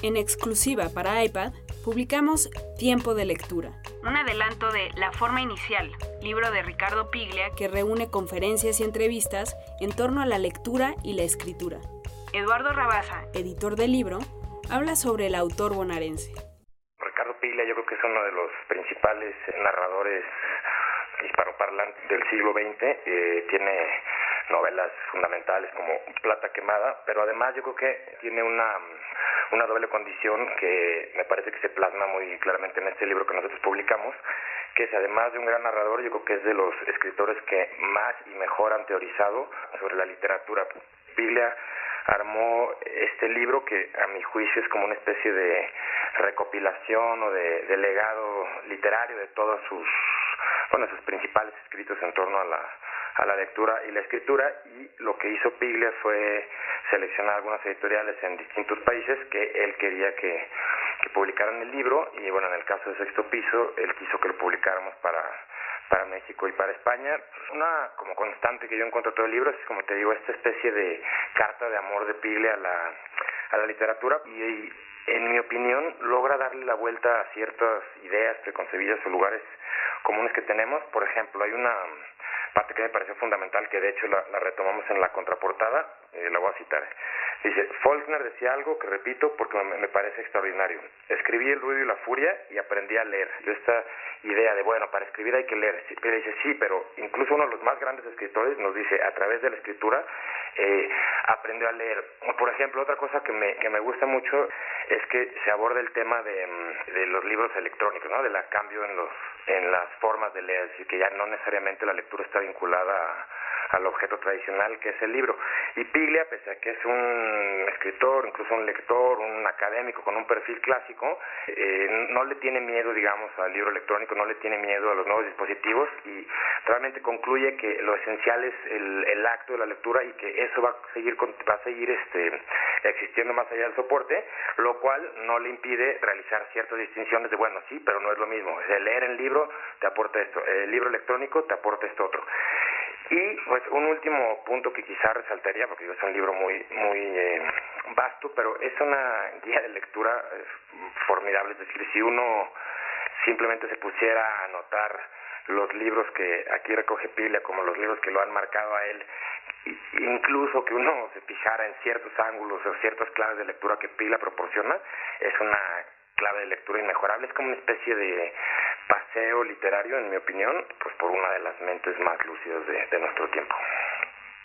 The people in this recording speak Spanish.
En exclusiva para iPad, publicamos Tiempo de Lectura, un adelanto de La Forma Inicial, libro de Ricardo Piglia que reúne conferencias y entrevistas en torno a la lectura y la escritura. Eduardo Rabaza, editor del libro, habla sobre el autor bonaerense. Ricardo Piglia yo creo que es uno de los principales narradores hispanoparlantes del siglo XX. Eh, tiene novelas fundamentales como Plata Quemada, pero además yo creo que tiene una, una doble condición que me parece que se plasma muy claramente en este libro que nosotros publicamos, que es además de un gran narrador, yo creo que es de los escritores que más y mejor han teorizado sobre la literatura. Piglia armó este libro que a mi juicio es como una especie de recopilación o de, de legado literario de todos sus, bueno, sus principales escritos en torno a la, a la lectura y la escritura y lo que hizo Piglia fue seleccionar algunas editoriales en distintos países que él quería que, publicaran el libro y bueno, en el caso de Sexto Piso, él quiso que lo publicáramos para, para México y para España. Una como constante que yo encuentro todo el libro es, como te digo, esta especie de carta de amor de Piglia a la, a la literatura y, en mi opinión logra darle la vuelta a ciertas ideas preconcebidas o lugares comunes que tenemos. Por ejemplo, hay una parte que me pareció fundamental, que de hecho la, retomamos en la contraportada, eh, la voy a citar. Dice, Faulkner decía algo que repito porque me, parece extraordinario. Escribí El ruido y la furia y aprendí a leer. Yo esta idea de, bueno, para escribir hay que leer. Pero dice, sí, pero incluso uno de los más grandes escritores nos dice, a través de la escritura, eh, aprendió a leer. Por ejemplo, otra cosa que me, que me gusta mucho es que se aborda el tema de, mm, de los libros electrónicos, ¿no? Del cambio en, los, en las formas de leer, es decir, que ya no necesariamente la lectura está vinculada al objeto tradicional que es el libro. Y Piglia, pese a que es un escritor, incluso un lector, un académico con un perfil clásico, eh, no le tiene miedo, digamos, al libro electrónico, no le tiene miedo a los nuevos dispositivos y realmente concluye que lo esencial es el, el acto de la lectura y que eso va a seguir, va a seguir este, existiendo más allá del soporte, lo cual no le impide realizar ciertas distinciones de, bueno, sí, pero no es lo mismo. Es leer el libro te aporta esto, el libro electrónico te aporta esto otro. Y pues un último punto que quizá resaltaría, porque es un libro muy, muy eh, vasto, pero es una guía de lectura formidable, es decir, si uno simplemente se pusiera a anotar los libros que aquí recoge Pila, como los libros que lo han marcado a él, incluso que uno se fijara en ciertos ángulos o ciertas claves de lectura que Pila proporciona, es una clave de lectura inmejorable, es como una especie de paseo literario, en mi opinión, por una de las mentes más lúcidas de, de nuestro tiempo.